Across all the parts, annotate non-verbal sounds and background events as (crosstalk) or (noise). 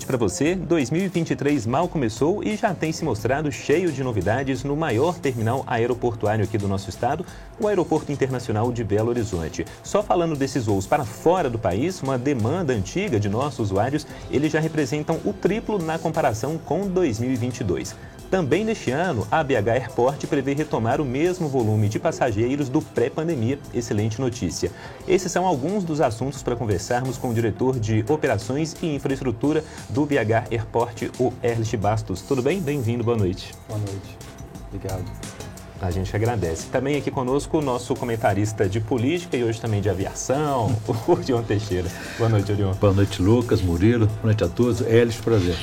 noite para você. 2023 mal começou e já tem se mostrado cheio de novidades no maior terminal aeroportuário aqui do nosso estado, o Aeroporto Internacional de Belo Horizonte. Só falando desses voos para fora do país, uma demanda antiga de nossos usuários, eles já representam o triplo na comparação com 2022. Também neste ano, a BH Airport prevê retomar o mesmo volume de passageiros do pré-pandemia. Excelente notícia. Esses são alguns dos assuntos para conversarmos com o diretor de Operações e Infraestrutura do BH Airport, o Erlich Bastos. Tudo bem? Bem-vindo, boa noite. Boa noite. Obrigado. A gente agradece. Também aqui conosco o nosso comentarista de política e hoje também de aviação, (laughs) o Orion Teixeira. Boa noite, Orion. Boa noite, Lucas, Murilo. Boa noite a todos. Elis, prazer.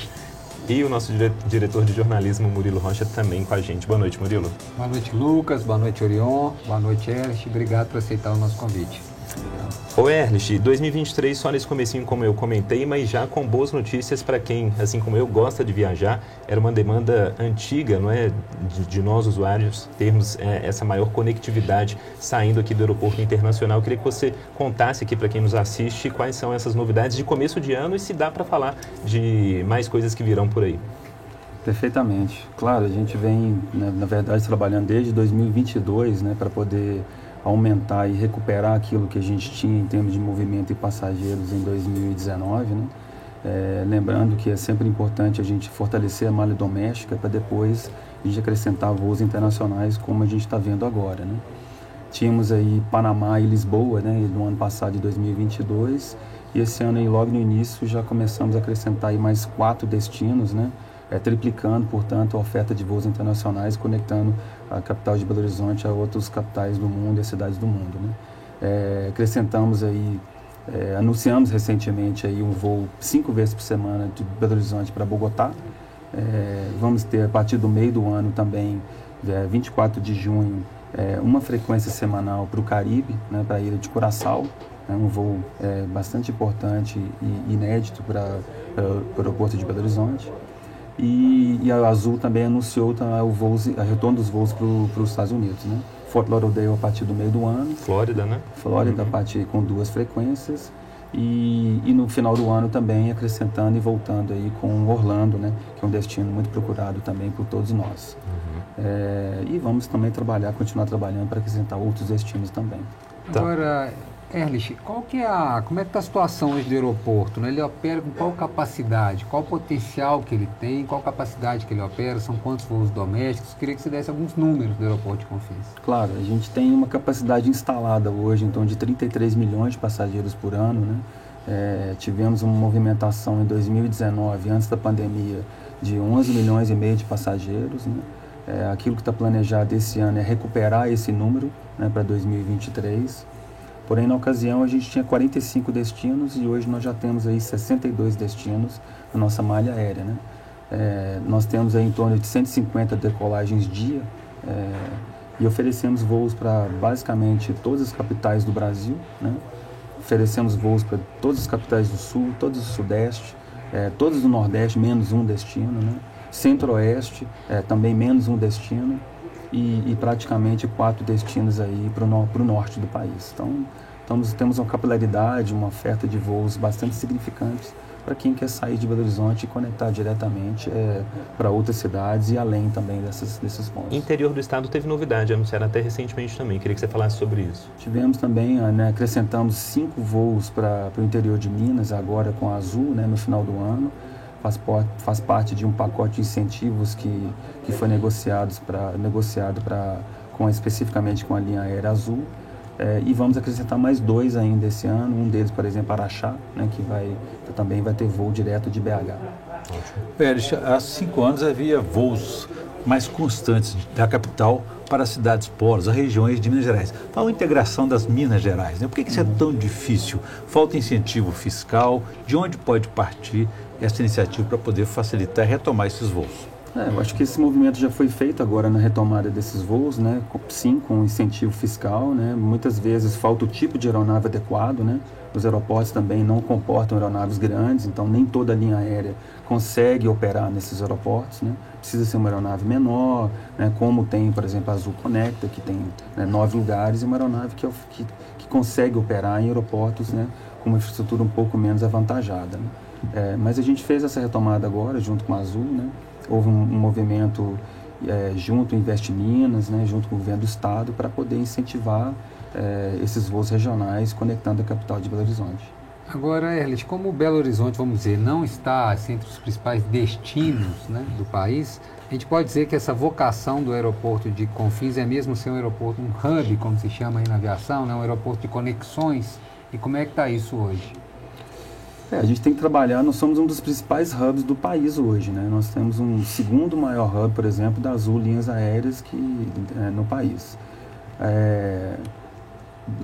E o nosso dire diretor de jornalismo, Murilo Rocha, também com a gente. Boa noite, Murilo. Boa noite, Lucas. Boa noite, Orion. Boa noite, Erlich. Obrigado por aceitar o nosso convite. Ô Erlich, 2023 só nesse comecinho como eu comentei, mas já com boas notícias para quem, assim como eu, gosta de viajar. Era uma demanda antiga, não é, de, de nós usuários termos é, essa maior conectividade saindo aqui do aeroporto internacional. Eu queria que você contasse aqui para quem nos assiste quais são essas novidades de começo de ano e se dá para falar de mais coisas que virão por aí. Perfeitamente. Claro, a gente vem, né, na verdade, trabalhando desde 2022, né, para poder aumentar e recuperar aquilo que a gente tinha em termos de movimento e passageiros em 2019, né? É, lembrando que é sempre importante a gente fortalecer a malha doméstica para depois a gente acrescentar voos internacionais como a gente está vendo agora, né? Tínhamos aí Panamá e Lisboa, né, no ano passado de 2022 e esse ano aí logo no início já começamos a acrescentar aí mais quatro destinos, né? é, triplicando, portanto, a oferta de voos internacionais, conectando a capital de Belo Horizonte a outras capitais do mundo e cidades do mundo. Né? É, acrescentamos aí, é, anunciamos recentemente aí um voo cinco vezes por semana de Belo Horizonte para Bogotá. É, vamos ter a partir do meio do ano também, 24 é, de junho, é, uma frequência semanal para o Caribe, né, para a ilha de Curaçao. É um voo bastante importante e inédito para o aeroporto de Belo Horizonte. E, e, a Azul também anunciou tá, o voo, a retorno dos voos para os Estados Unidos, né? Fort Lauderdale a partir do meio do ano. Flórida, né? Flórida uhum. a partir com duas frequências. E, e, no final do ano também acrescentando e voltando aí com Orlando, né? Que é um destino muito procurado também por todos nós. Uhum. É, e vamos também trabalhar, continuar trabalhando para acrescentar outros destinos também. Tá. Agora, Erlich, qual que é a, como é que está a situação hoje do aeroporto? Né? Ele opera com qual capacidade? Qual potencial que ele tem? Qual capacidade que ele opera? São quantos voos domésticos? Queria que você desse alguns números do aeroporto de Confins. Claro, a gente tem uma capacidade instalada hoje, então, de 33 milhões de passageiros por ano, né? É, tivemos uma movimentação em 2019, antes da pandemia, de 11 milhões e meio de passageiros, né? É, aquilo que está planejado esse ano é recuperar esse número né, para 2023. Porém, na ocasião, a gente tinha 45 destinos e hoje nós já temos aí 62 destinos na nossa malha aérea. Né? É, nós temos aí em torno de 150 decolagens dia é, e oferecemos voos para basicamente todas as capitais do Brasil. Né? Oferecemos voos para todas as capitais do Sul, todas do Sudeste, é, todas do Nordeste, menos um destino. Né? Centro-Oeste, é, também menos um destino e, e praticamente quatro destinos aí para o no, norte do país. Então, estamos, temos uma capilaridade, uma oferta de voos bastante significantes para quem quer sair de Belo Horizonte e conectar diretamente é, para outras cidades e além também dessas, desses pontos. Interior do estado teve novidade, anunciaram até recentemente também. Queria que você falasse sobre isso. Tivemos também, ah, né, acrescentamos cinco voos para o interior de Minas, agora com a Azul, né, no final do ano faz, faz parte de um pacote de incentivos que, que foi negociados pra, negociado pra, com, especificamente com a linha aérea azul. É, e vamos acrescentar mais dois ainda esse ano, um deles, por exemplo, Araxá, né, que vai, que também vai ter voo direto de BH. Pérez, há cinco anos havia voos mais constantes da capital para as cidades polos, as regiões de Minas Gerais. Fala a integração das Minas Gerais. Né? Por que, que isso é uhum. tão difícil? Falta incentivo fiscal? De onde pode partir essa iniciativa para poder facilitar e retomar esses voos? É, eu acho que esse movimento já foi feito agora na retomada desses voos, né? Sim, com incentivo fiscal, né? Muitas vezes falta o tipo de aeronave adequado, né? Os aeroportos também não comportam aeronaves grandes, então nem toda linha aérea consegue operar nesses aeroportos, né? Precisa ser uma aeronave menor, né? Como tem, por exemplo, a Azul Conecta, que tem né, nove lugares, e uma aeronave que, que, que consegue operar em aeroportos, né? Com uma infraestrutura um pouco menos avantajada, né? É, mas a gente fez essa retomada agora, junto com a Azul, né? Houve um, um movimento é, junto Investe Minas, né, junto com o governo do Estado, para poder incentivar é, esses voos regionais conectando a capital de Belo Horizonte. Agora, Erlich, como Belo Horizonte, vamos dizer, não está assim, entre os principais destinos né, do país, a gente pode dizer que essa vocação do aeroporto de Confins é mesmo ser um aeroporto, um hub, como se chama aí na aviação, né, um aeroporto de conexões. E como é que está isso hoje? É, a gente tem que trabalhar, nós somos um dos principais hubs do país hoje, né? Nós temos um segundo maior hub, por exemplo, da Azul Linhas Aéreas que, é, no país. É,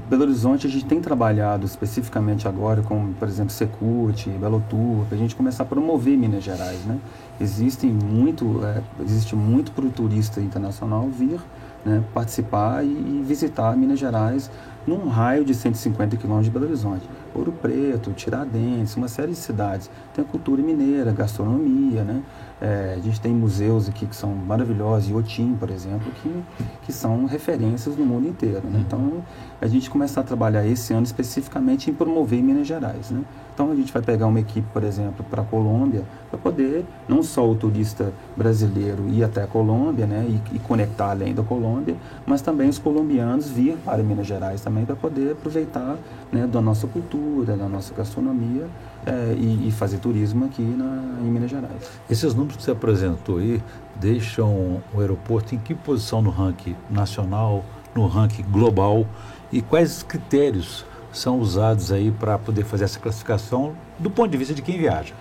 Belo Horizonte a gente tem trabalhado especificamente agora com, por exemplo, Secult, Belo Tour, para a gente começar a promover Minas Gerais, né? Existem muito, é, existe muito para o turista internacional vir né, participar e, visitar Minas Gerais num raio de 150 quilômetros de Belo Horizonte. Ouro Preto, Tiradentes, uma série de cidades. Tem a cultura mineira, gastronomia, né? É, a gente tem museus aqui que são maravilhosos, Iotim, por exemplo, que, que são referências no mundo inteiro. Né? Então, a gente começar a trabalhar esse ano especificamente em promover Minas Gerais. Né? Então, a gente vai pegar uma equipe, por exemplo, para a Colômbia, para poder não só o turista brasileiro ir até a Colômbia né? E, e, conectar além da Colômbia, mas também os colombianos vir para Minas Gerais também para poder aproveitar né, da nossa cultura, da nossa gastronomia é, e, e, fazer turismo aqui na, em Minas Gerais. Esses números que você apresentou aí deixam o aeroporto em que posição no ranking nacional, no ranking global e quais critérios são usados aí para poder fazer essa classificação do ponto de vista de quem viaja?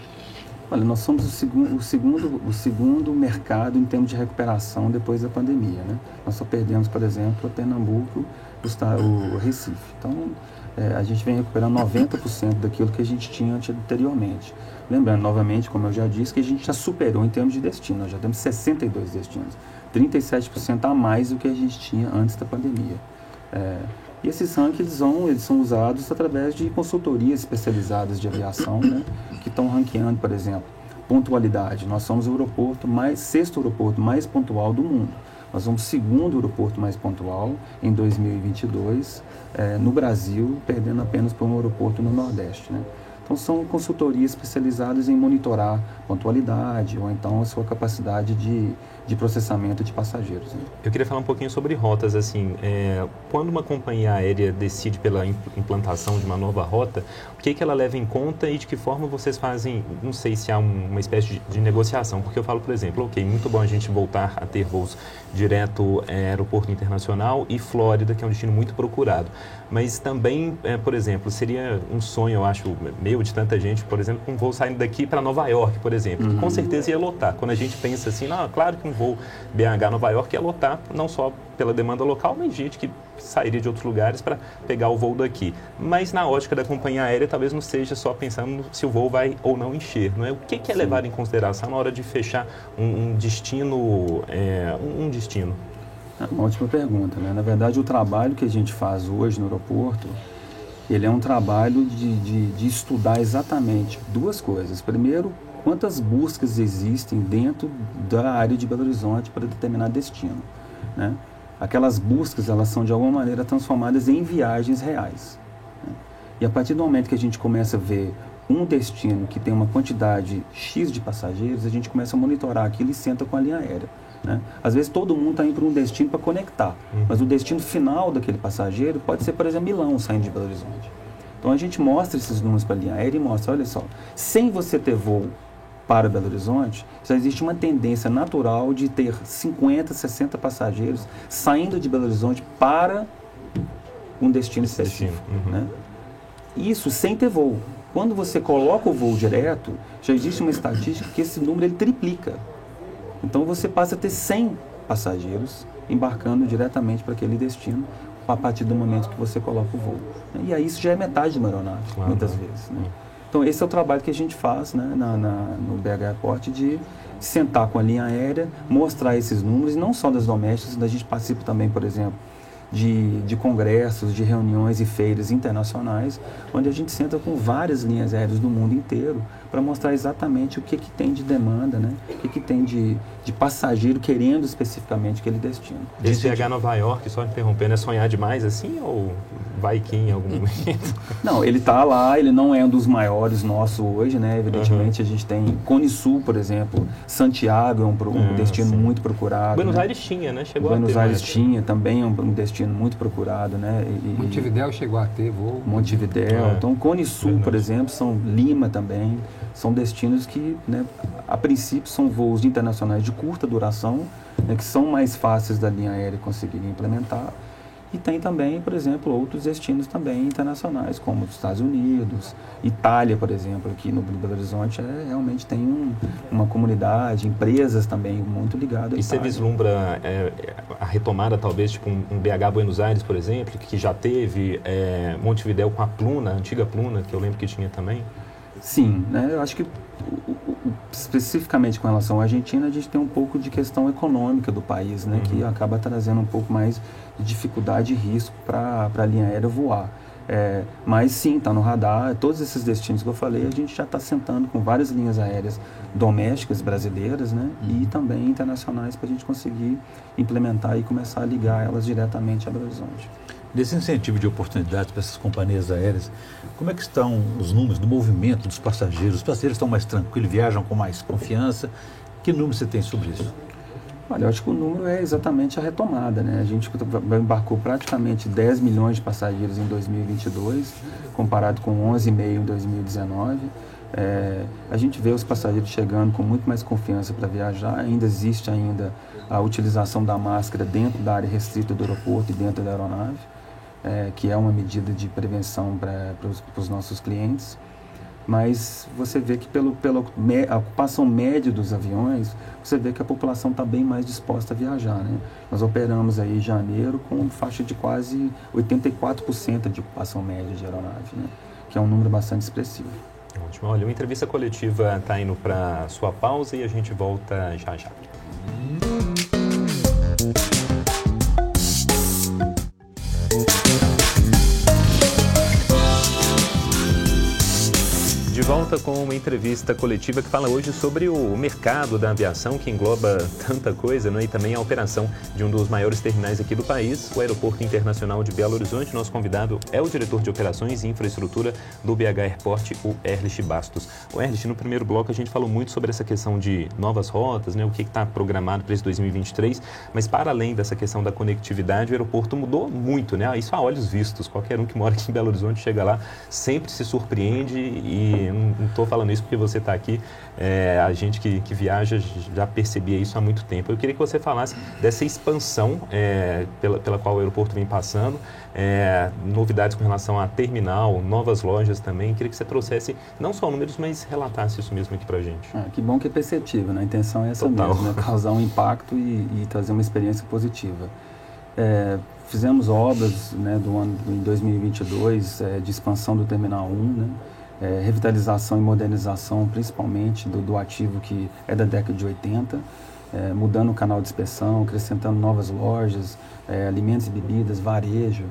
Olha, nós somos o segundo, o segundo, o segundo mercado em termos de recuperação depois da pandemia, né? Nós só perdemos, por exemplo, Pernambuco, o Recife. Então, é, a gente vem recuperando 90% daquilo que a gente tinha anteriormente. Lembrando, novamente, como eu já disse, que a gente já superou em termos de destino, nós já temos 62 destinos, 37% a mais do que a gente tinha antes da pandemia. É, e esses rankings vão, eles são usados através de consultorias especializadas de aviação, né, que estão ranqueando, por exemplo, pontualidade. Nós somos o aeroporto mais, sexto aeroporto mais pontual do mundo. Nós somos o segundo aeroporto mais pontual em 2022 é, no Brasil, perdendo apenas para um aeroporto no Nordeste. Né? Então, são consultorias especializadas em monitorar pontualidade ou então a sua capacidade de, de processamento de passageiros. Né? Eu queria falar um pouquinho sobre rotas. assim. É, quando uma companhia aérea decide pela implantação de uma nova rota, o que, que ela leva em conta e de que forma vocês fazem, não sei se há um, uma espécie de, de, negociação, porque eu falo, por exemplo, ok, muito bom a gente voltar a ter voos direto é, aeroporto internacional e Flórida, que é um destino muito procurado. Mas também, é, por exemplo, seria um sonho, eu acho, meu, de tanta gente, por exemplo, um voo saindo daqui para Nova York, por exemplo, uhum. que com certeza ia lotar. Quando a gente pensa assim, não, claro que um voo BH-Nova York ia lotar, não só pela demanda local, mas gente que sairia de outros lugares para pegar o voo daqui. Mas na ótica da companhia aérea, talvez não seja só pensando se o voo vai ou não encher. Não é? O que, que é levado em consideração na hora de fechar um, um destino, é, um destino? É uma ótima pergunta. Né? Na verdade, o trabalho que a gente faz hoje no aeroporto, ele é um trabalho de, de, de estudar exatamente duas coisas. Primeiro, quantas buscas existem dentro da área de Belo Horizonte para determinado destino. Né? Aquelas buscas, elas são de alguma maneira transformadas em viagens reais. Né? E a partir do momento que a gente começa a ver um destino que tem uma quantidade X de passageiros, a gente começa a monitorar aquilo e senta com a linha aérea. Né? Às vezes todo mundo está indo para um destino para conectar, uhum. mas o destino final daquele passageiro pode ser, por exemplo, Milão saindo de Belo Horizonte. Então a gente mostra esses números para a linha aérea e mostra, olha só, sem você ter voo para Belo Horizonte, já existe uma tendência natural de ter 50, 60 passageiros saindo de Belo Horizonte para um destino específico. Uhum. Né? Isso sem ter voo. Quando você coloca o voo direto, já existe uma estatística que esse número ele triplica. Então você passa a ter 100 passageiros embarcando diretamente para aquele destino a partir do momento que você coloca o voo. E aí isso já é metade de uma aeronave, claro. muitas vezes. Né? Então esse é o trabalho que a gente faz né, na, na, no BH Airport de sentar com a linha aérea, mostrar esses números, não só das domésticas, a gente participa também, por exemplo, de, de congressos, de reuniões e feiras internacionais, onde a gente senta com várias linhas aéreas do mundo inteiro para mostrar exatamente o que, que tem de demanda, né? o que, que tem de, de passageiro querendo especificamente aquele destino. Esse viajar Nova York, só interrompendo, é sonhar demais assim ou vai que em algum momento. (laughs) Não, ele está lá, ele não é um dos maiores nossos hoje, né? Evidentemente uhum. a gente tem Cone Sul, por exemplo, Santiago é um, um ah, destino sim. muito procurado. Buenos né? Aires tinha, né? Chegou Buenos a ter Aires mais. tinha também é um, um, destino muito procurado, né? E, Montevidéu chegou a ter voo. Montevidéu. É. Então Cone Sul, por exemplo, são Lima também, são destinos que, né, a princípio são voos internacionais de curta duração, né, que são mais fáceis da linha aérea conseguir implementar e tem também, por exemplo, outros destinos também internacionais, como os Estados Unidos, Itália, por exemplo, aqui no Belo Horizonte, é, realmente tem um, uma comunidade, empresas também muito ligadas. E você vislumbra é, a retomada, talvez, tipo um, um, BH Buenos Aires, por exemplo, que já teve, é, Montevidéu com a Pluna, a antiga Pluna, que eu lembro que tinha também? Sim, né? eu acho que especificamente com relação à Argentina, a gente tem um pouco de questão econômica do país, né, uhum. que acaba trazendo um pouco mais de dificuldade e risco para a linha aérea voar. É, mas sim, está no radar. Todos esses destinos que eu falei, a gente já está sentando com várias linhas aéreas domésticas brasileiras né, uhum. e também internacionais para a gente conseguir implementar e começar a ligar elas diretamente a Belo Horizonte desse incentivo de oportunidades para essas companhias aéreas, como é que estão os números do movimento dos passageiros? Os passageiros estão mais tranquilos, viajam com mais confiança? Que número você tem sobre isso? Olha, eu acho que o número é exatamente a retomada, né? A gente embarcou praticamente 10 milhões de passageiros em 2022, comparado com 11,5 em 2019. É, a gente vê os passageiros chegando com muito mais confiança para viajar. Ainda existe ainda a utilização da máscara dentro da área restrita do aeroporto e dentro da aeronave é, que é uma medida de prevenção para os nossos clientes. Mas você vê que pelo, pela a ocupação média dos aviões, você vê que a população está bem mais disposta a viajar. Né? Nós operamos aí em janeiro com faixa de quase 84% de ocupação média de aeronave, né? que é um número bastante expressivo. Ótimo. Olha, uma entrevista coletiva está indo para sua pausa e a gente volta já já. Volta com uma entrevista coletiva que fala hoje sobre o mercado da aviação, que engloba tanta coisa, né? e também a operação de um dos maiores terminais aqui do país, o Aeroporto Internacional de Belo Horizonte. Nosso convidado é o diretor de operações e infraestrutura do BH Airport, o Erlich Bastos. O Erlich, no primeiro bloco a gente falou muito sobre essa questão de novas rotas, né? o que está programado para esse 2023, mas para além dessa questão da conectividade, o aeroporto mudou muito, né? Isso a olhos vistos. Qualquer um que mora aqui em Belo Horizonte chega lá, sempre se surpreende e não estou falando isso porque você está aqui, é, a gente que, que, viaja já percebia isso há muito tempo. Eu queria que você falasse dessa expansão é, pela, pela qual o aeroporto vem passando, é, novidades com relação a terminal, novas lojas também. Eu queria que você trouxesse não só números, mas relatasse isso mesmo aqui para a gente. Ah, que bom que é perceptível, né? a intenção é essa Total. mesmo, né? causar um impacto e, e trazer uma experiência positiva. É, fizemos obras né, do ano em 2022 é, de expansão do Terminal 1, né, é, revitalização e modernização, principalmente do, do, ativo que é da década de 80, é, mudando o canal de inspeção, acrescentando novas lojas, é, alimentos e bebidas, varejo.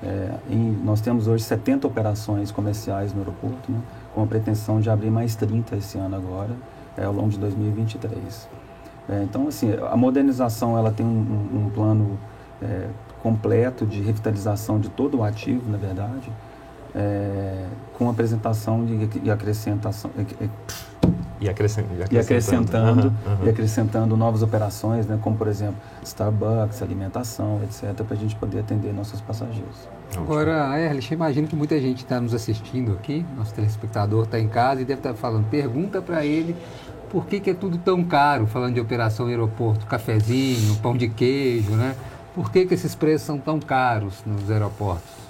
É, em, nós temos hoje 70 operações comerciais no aeroporto, né, com a pretensão de abrir mais 30 esse ano agora, é, ao longo de 2023. É, então, assim, a modernização ela tem um, um, um plano completo de revitalização de todo o ativo, na verdade, é, com apresentação de, e acrescentação. E, acrescent, e acrescentando, uhum, uhum. e acrescentando novas operações, né, como por exemplo Starbucks, alimentação, etc., para a gente poder atender nossos passageiros. Agora, Erlich, imagino que muita gente está nos assistindo aqui, nosso telespectador está em casa e deve estar tá falando, pergunta para ele por que, que é tudo tão caro, falando de operação aeroporto, cafezinho, pão de queijo, né? Por que, que esses preços são tão caros nos aeroportos?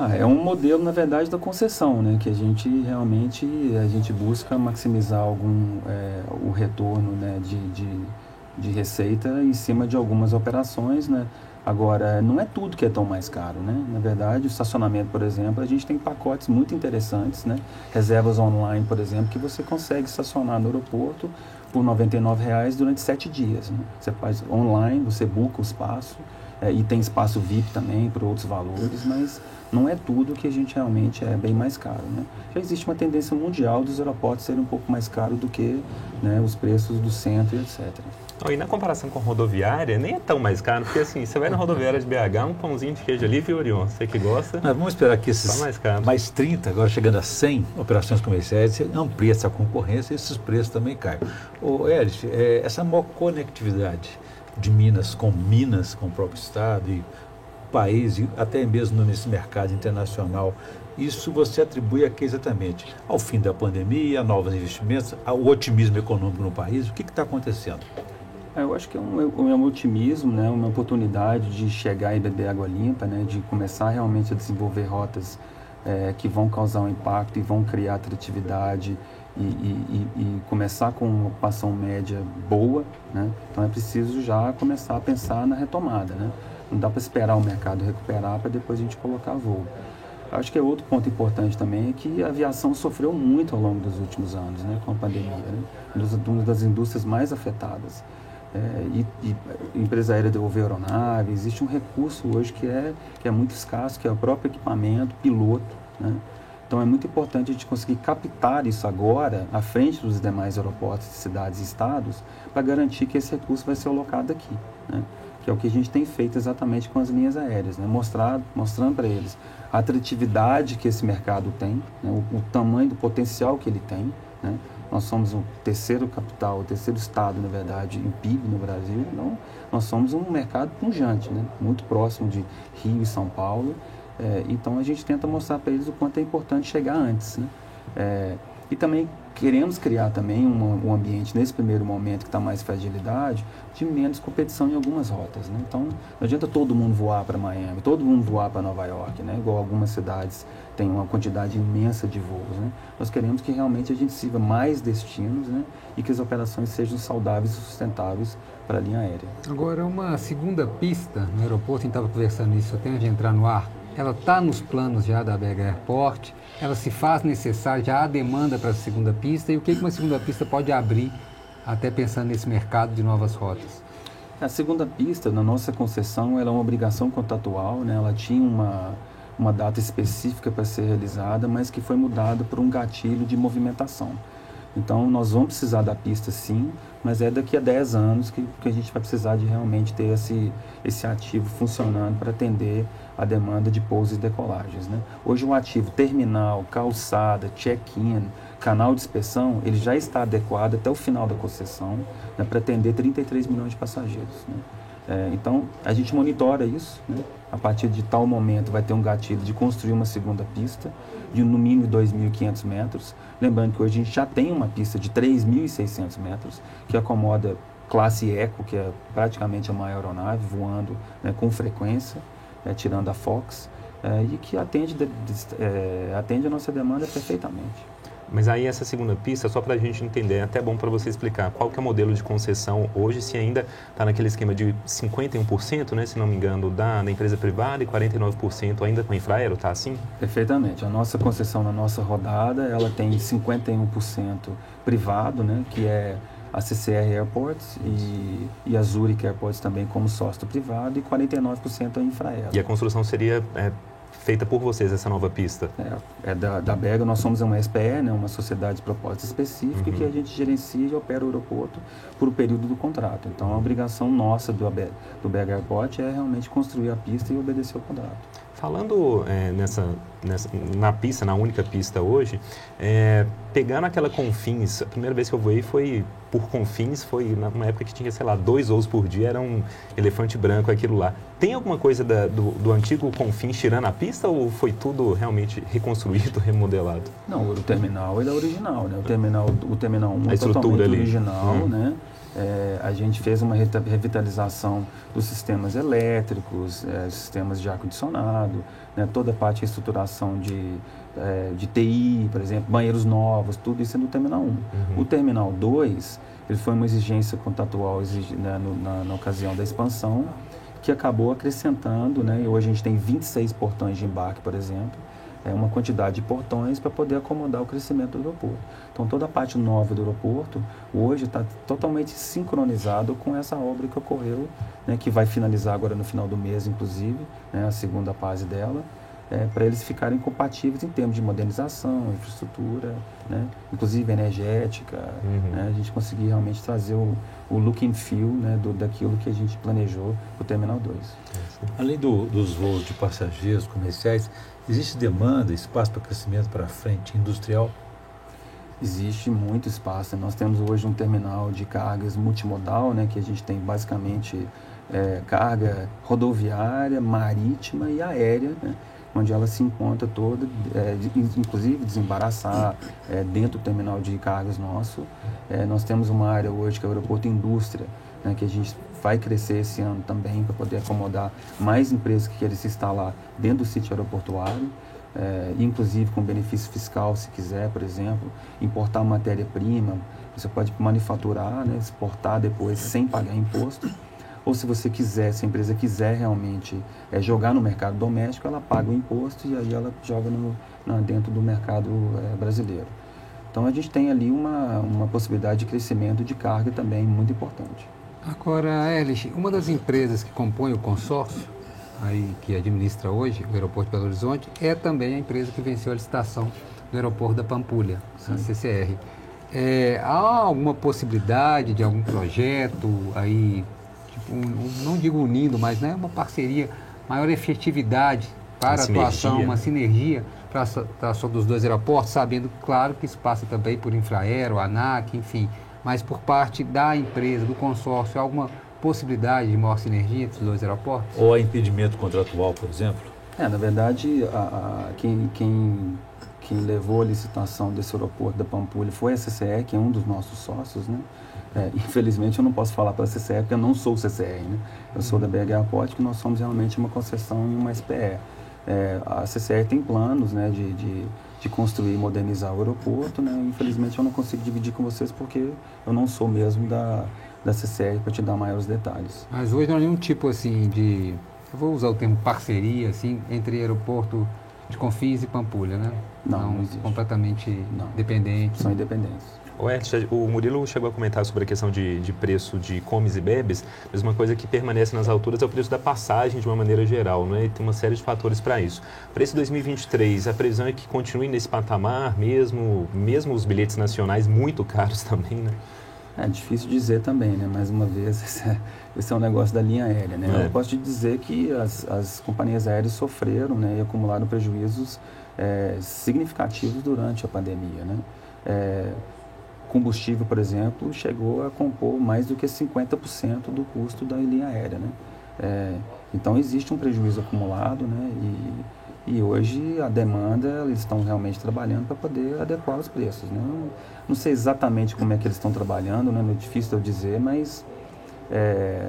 Ah, é um modelo, na verdade, da concessão, né? Que a gente realmente a gente busca maximizar algum é, o retorno né, de, de, de, receita em cima de algumas operações, né? Agora, não é tudo que é tão mais caro, né? Na verdade, o estacionamento, por exemplo, a gente tem pacotes muito interessantes, né? Reservas online, por exemplo, que você consegue estacionar no aeroporto por R$ 99,00 durante sete dias. Né? Você faz online, você busca o espaço, é, e tem espaço VIP também por outros valores, mas não é tudo que a gente realmente é bem mais caro. Né? Já existe uma tendência mundial dos aeroportos serem um pouco mais caros do que né, os preços do centro e etc. Oh, e na comparação com rodoviária, nem é tão mais caro, porque assim, você vai na rodoviária de BH, um pãozinho de queijo ali, viu, Orion? Você que gosta. Mas vamos esperar que esses mais, caro. mais 30, agora chegando a 100 operações comerciais, você amplia essa concorrência e esses preços também caem. Ô, Eric, é, essa maior conectividade de Minas com Minas, com o próprio Estado e país, e até mesmo nesse mercado internacional, isso você atribui a que exatamente? Ao fim da pandemia, a novos investimentos, ao otimismo econômico no país? O que está acontecendo? É, eu acho que é um, é um, otimismo, né, uma oportunidade de chegar e beber água limpa, né, de começar realmente a desenvolver rotas é, que vão causar um impacto e vão criar atratividade e, e, e, começar com uma ocupação média boa. Né? Então é preciso já começar a pensar na retomada. Né? Não dá para esperar o mercado recuperar para depois a gente colocar voo. Acho que é outro ponto importante também é que a aviação sofreu muito ao longo dos últimos anos, né, com a pandemia, né? uma das indústrias mais afetadas é, e, e empresa aérea devolver aeronave, existe um recurso hoje que é, que é muito escasso, que é o próprio equipamento, piloto, né? Então é muito importante a gente conseguir captar isso agora, à frente dos demais aeroportos, cidades e estados, para garantir que esse recurso vai ser alocado aqui. Né? Que é o que a gente tem feito exatamente com as linhas aéreas, né? Mostrar, mostrando para eles a atratividade que esse mercado tem, né? o, o, tamanho do potencial que ele tem. Né? Nós somos o terceiro capital, o terceiro estado, na verdade, em PIB no Brasil. Então, nós somos um mercado pujante, né? muito próximo de Rio e São Paulo. É, então, a gente tenta mostrar para eles o quanto é importante chegar antes. Né? É, e também queremos criar também um, um ambiente, nesse primeiro momento que está mais fragilidade, de menos competição em algumas rotas. Né? Então, não adianta todo mundo voar para Miami, todo mundo voar para Nova York, né? igual algumas cidades têm uma quantidade imensa de voos. Né? Nós queremos que realmente a gente sirva mais destinos né? e que as operações sejam saudáveis e sustentáveis para a linha aérea. Agora, uma segunda pista no aeroporto, a gente estava conversando isso até de entrar no ar, ela está nos planos já da BH Airport, ela se faz necessária, já há demanda para a segunda pista, e o que uma segunda pista pode abrir, até pensando nesse mercado de novas rotas? A segunda pista, na nossa concessão, ela é uma obrigação contratual, né? ela tinha uma, uma data específica para ser realizada, mas que foi mudada por um gatilho de movimentação. Então, nós vamos precisar da pista sim, mas é daqui a 10 anos que, que a gente vai precisar de realmente ter esse, esse ativo funcionando para atender a demanda de pousos e decolagens. Né? Hoje o ativo terminal, calçada, check-in, canal de inspeção, ele já está adequado até o final da concessão né, para atender 33 milhões de passageiros. Né? É, então, a gente monitora isso. Né? A partir de tal momento vai ter um gatilho de construir uma segunda pista de no mínimo 2.500 metros. Lembrando que hoje a gente já tem uma pista de 3.600 metros que acomoda classe Eco, que é praticamente a maior aeronave, voando né, com frequência é, tirando a Fox, é, e que atende, de, de, é, atende a nossa demanda perfeitamente. Mas aí essa segunda pista, só para a gente entender, é até bom para você explicar qual que é o modelo de concessão hoje, se ainda está naquele esquema de 51%, né, se não me engano, da, da empresa privada e 49% ainda com a Infraero, tá assim? Perfeitamente. A nossa concessão na nossa rodada, ela tem 51% privado, né, que é a CCR Airports e, e a Zurich Airports também como sócio privado e 49% a Infraero. E a construção seria é, feita por vocês, essa nova pista? É, é da, da BEGA, nós somos uma SPE, né, uma sociedade de propósito específico, uhum. que a gente gerencia e opera o aeroporto por o período do contrato. Então, a obrigação nossa do, do BEGA Airport é realmente construir a pista e obedecer o contrato. Falando é, nessa, nessa, na pista, na única pista hoje, é, pegando aquela Confins, a primeira vez que eu voei foi por Confins, foi numa época que tinha, sei lá, dois voos por dia, era um elefante branco aquilo lá. Tem alguma coisa da, do, do, antigo Confins tirando a pista ou foi tudo realmente reconstruído, (laughs) remodelado? Não, o terminal ele é original, né? O terminal, o terminal 1 a é totalmente ali. original, hum. né? É, a gente fez uma revitalização dos sistemas elétricos, é, sistemas de ar-condicionado, né, toda a parte de estruturação de, é, de TI, por exemplo, banheiros novos, tudo isso é no Terminal 1. Uhum. O Terminal 2, ele foi uma exigência contratual exig, né, no, na, na, ocasião da expansão, que acabou acrescentando, né, e hoje a gente tem 26 portões de embarque, por exemplo, é, uma quantidade de portões para poder acomodar o crescimento do aeroporto. Então, toda a parte nova do aeroporto hoje está totalmente sincronizado com essa obra que ocorreu, né, que vai finalizar agora no final do mês, inclusive, né, a segunda fase dela, é, para eles ficarem compatíveis em termos de modernização, infraestrutura, né, inclusive energética, uhum. né, a gente conseguir realmente trazer o, o look and feel né, do, daquilo que a gente planejou para o Terminal 2. Além do, dos voos de passageiros comerciais, existe demanda, espaço para crescimento para frente industrial? Existe muito espaço. Nós temos hoje um terminal de cargas multimodal, né, que a gente tem basicamente é, carga rodoviária, marítima e aérea, né, onde ela se encontra toda, é, inclusive desembaraçar é, dentro do terminal de cargas nosso. É, nós temos uma área hoje que é o aeroporto indústria, né, que a gente vai crescer esse ano também para poder acomodar mais empresas que querem se instalar dentro do sítio aeroportuário. É, inclusive com benefício fiscal, se quiser, por exemplo, importar matéria-prima, você pode manufaturar, né, exportar depois sem pagar imposto. Ou se você quiser, se a empresa quiser realmente é, jogar no mercado doméstico, ela paga o imposto e aí ela joga no, dentro do mercado é, brasileiro. Então a gente tem ali uma, uma possibilidade de crescimento de carga também muito importante. Agora, Erlich, uma das empresas que compõe o consórcio, aí, que administra hoje o aeroporto de Belo Horizonte, é também a empresa que venceu a licitação do aeroporto da Pampulha, a CCR. É, há alguma possibilidade de algum projeto aí, tipo, um, não digo unindo, mas né, uma parceria, maior efetividade para a atuação, uma sinergia para a atuação dos dois aeroportos, sabendo, claro, que isso passa também por Infraero, ANAC, enfim, mas por parte da empresa, do consórcio, alguma possibilidade de maior sinergia entre os dois aeroportos? Ou há impedimento contratual, por exemplo? É, na verdade, a, a, quem, quem, quem levou a licitação desse aeroporto da Pampulha foi a CCE, que é um dos nossos sócios, né? É, infelizmente eu não posso falar para a CCE porque eu não sou o CCE, né? Eu sou da BH Airport, que nós somos realmente uma concessão e uma SPE. É, a CCE tem planos né, de, de, de, construir e modernizar o aeroporto, né? Infelizmente eu não consigo dividir com vocês porque eu não sou mesmo da, da CCR para te dar maiores detalhes. Mas hoje não há nenhum tipo assim de, eu vou usar o termo parceria, assim, entre aeroporto de Confins e Pampulha, né? Não, não, não completamente não. dependentes. São independentes. O, Murilo chegou a comentar sobre a questão de, de preço de comes e bebes, mas uma coisa que permanece nas alturas é o preço da passagem de uma maneira geral, né? E tem uma série de fatores para isso. Para esse 2023, a previsão é que continue nesse patamar mesmo, mesmo os bilhetes nacionais muito caros (laughs) também, né? É difícil dizer também, né? Mais uma vez, (laughs) esse é, esse é um negócio da linha aérea, né? É. Eu posso te dizer que as, as companhias aéreas sofreram né, e acumularam prejuízos é, significativos durante a pandemia, né? É, combustível, por exemplo, chegou a compor mais do que 50% do custo da linha aérea. Né? É, então existe um prejuízo acumulado né? e, e hoje a demanda, eles estão realmente trabalhando para poder adequar os preços. Né? Não, não, sei exatamente como é que eles estão trabalhando, né? é difícil eu dizer, mas é,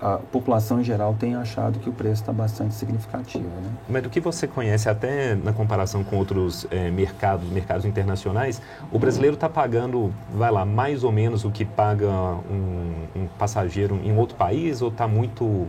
a população em geral tem achado que o preço está bastante significativo. Né? Mas do que você conhece, até na comparação com outros é, mercados, mercados internacionais, o brasileiro está pagando, vai lá, mais ou menos o que paga um, um passageiro em outro país ou está muito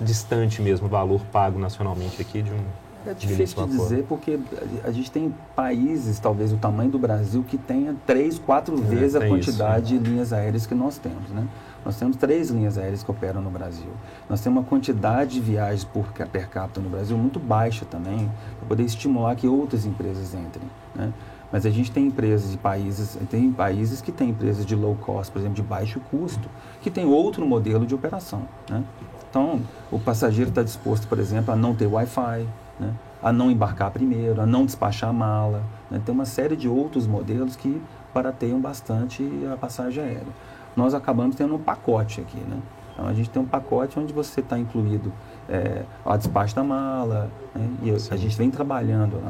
distante mesmo o valor pago nacionalmente aqui de um é difícil de dizer porque a gente tem países, talvez o tamanho do Brasil, que tenha três, quatro é, vezes a quantidade isso, né? de linhas aéreas que nós temos. Né? Nós temos três linhas aéreas que operam no Brasil. Nós temos uma quantidade de viagens por per capita no Brasil muito baixa também, para poder estimular que outras empresas entrem. Né? Mas a gente tem empresas de países, tem países que têm empresas de low cost, por exemplo, de baixo custo, que tem outro modelo de operação. Né? Então, o passageiro está disposto, por exemplo, a não ter Wi-Fi, né? a não embarcar primeiro, a não despachar a mala. Né? Tem uma série de outros modelos que barateiam bastante a passagem aérea nós acabamos tendo um pacote aqui, né? Então a gente tem um pacote onde você está incluído é, a despacho da mala, né? e Sim. a gente vem trabalhando,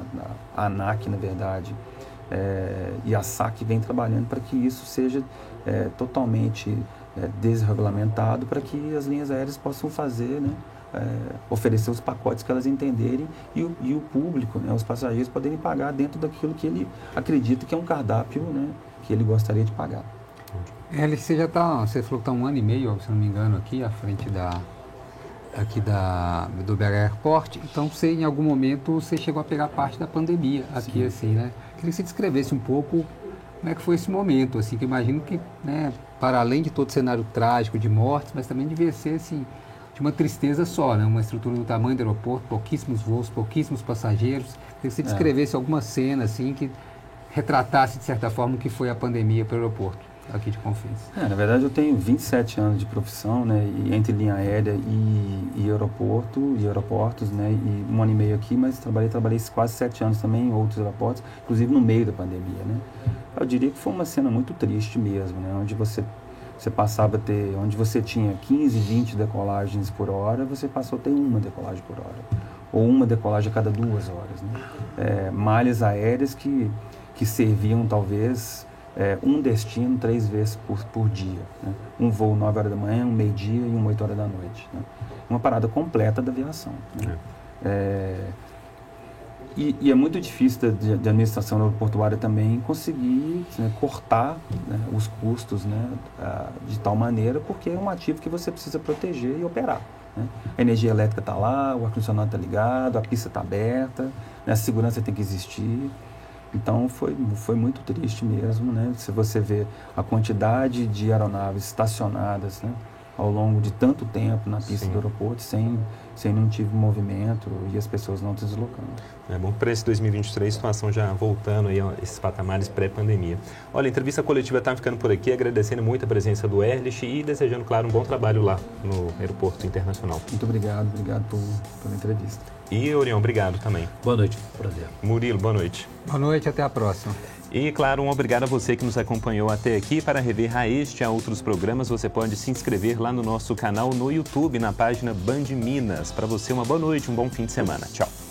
a, a ANAC na verdade, é, e a SAC vem trabalhando para que isso seja é, totalmente é, desregulamentado para que as linhas aéreas possam fazer, né? É, oferecer os pacotes que elas entenderem e o, e o público, né, os passageiros poderem pagar dentro daquilo que ele acredita que é um cardápio né, que ele gostaria de pagar. É, você já está, você falou que está um ano e meio, se não me engano, aqui à frente da aqui da do BH Airport. Então, você em algum momento você chegou a pegar parte da pandemia aqui, Sim. assim, né? Queria que você descrevesse um pouco como é que foi esse momento, assim, que imagino que, né, para além de todo o cenário trágico de mortes, mas também devia ser assim de uma tristeza só, né? Uma estrutura do tamanho do aeroporto, pouquíssimos voos, pouquíssimos passageiros. Queria que você é. descrevesse é. alguma cena assim que retratasse de certa forma o que foi a pandemia para o aeroporto. Aqui de Confins? É, na verdade, eu tenho 27 anos de profissão, né, entre linha aérea e, e aeroporto, e aeroportos, né, e um ano e meio aqui, mas trabalhei, trabalhei quase sete anos também em outros aeroportos, inclusive no meio da pandemia, né. Eu diria que foi uma cena muito triste mesmo, né, onde você você passava a ter, onde você tinha 15, 20 decolagens por hora, você passou a ter uma decolagem por hora. Ou uma decolagem a cada duas horas. Né? É, malhas aéreas que, que serviam talvez é, um destino três vezes por, por dia. Né? Um voo 9 horas da manhã, um meio-dia e um 8 horas da noite. Né? Uma parada completa da aviação. Né? É. é e, e, é muito difícil de, de administração aeroportuária também conseguir né, cortar né, os custos né, de tal maneira, porque é um ativo que você precisa proteger e operar. A energia elétrica está lá, o ar-condicionado está ligado, a pista está aberta, né, a segurança tem que existir. Então foi, foi muito triste mesmo, né? Se você vê a quantidade de aeronaves estacionadas, né? Ao longo de tanto tempo na pista Sim. do aeroporto sem, sem nenhum tipo de movimento e as pessoas não se deslocando. É bom para esse 2023, situação já voltando aí a esses patamares pré-pandemia. Olha, a entrevista coletiva está ficando por aqui, agradecendo muito a presença do Erlich e desejando, claro, um bom trabalho lá no Aeroporto Internacional. Muito obrigado, obrigado por, pela entrevista. E, Orião, obrigado também. Boa noite, prazer. Murilo, boa noite. Boa noite, até a próxima. E, claro, um obrigado a você que nos acompanhou até aqui. Para rever a este e a outros programas, você pode se inscrever lá no nosso canal no YouTube, na página Band Minas. Para você, uma boa noite, um bom fim de semana. Tchau.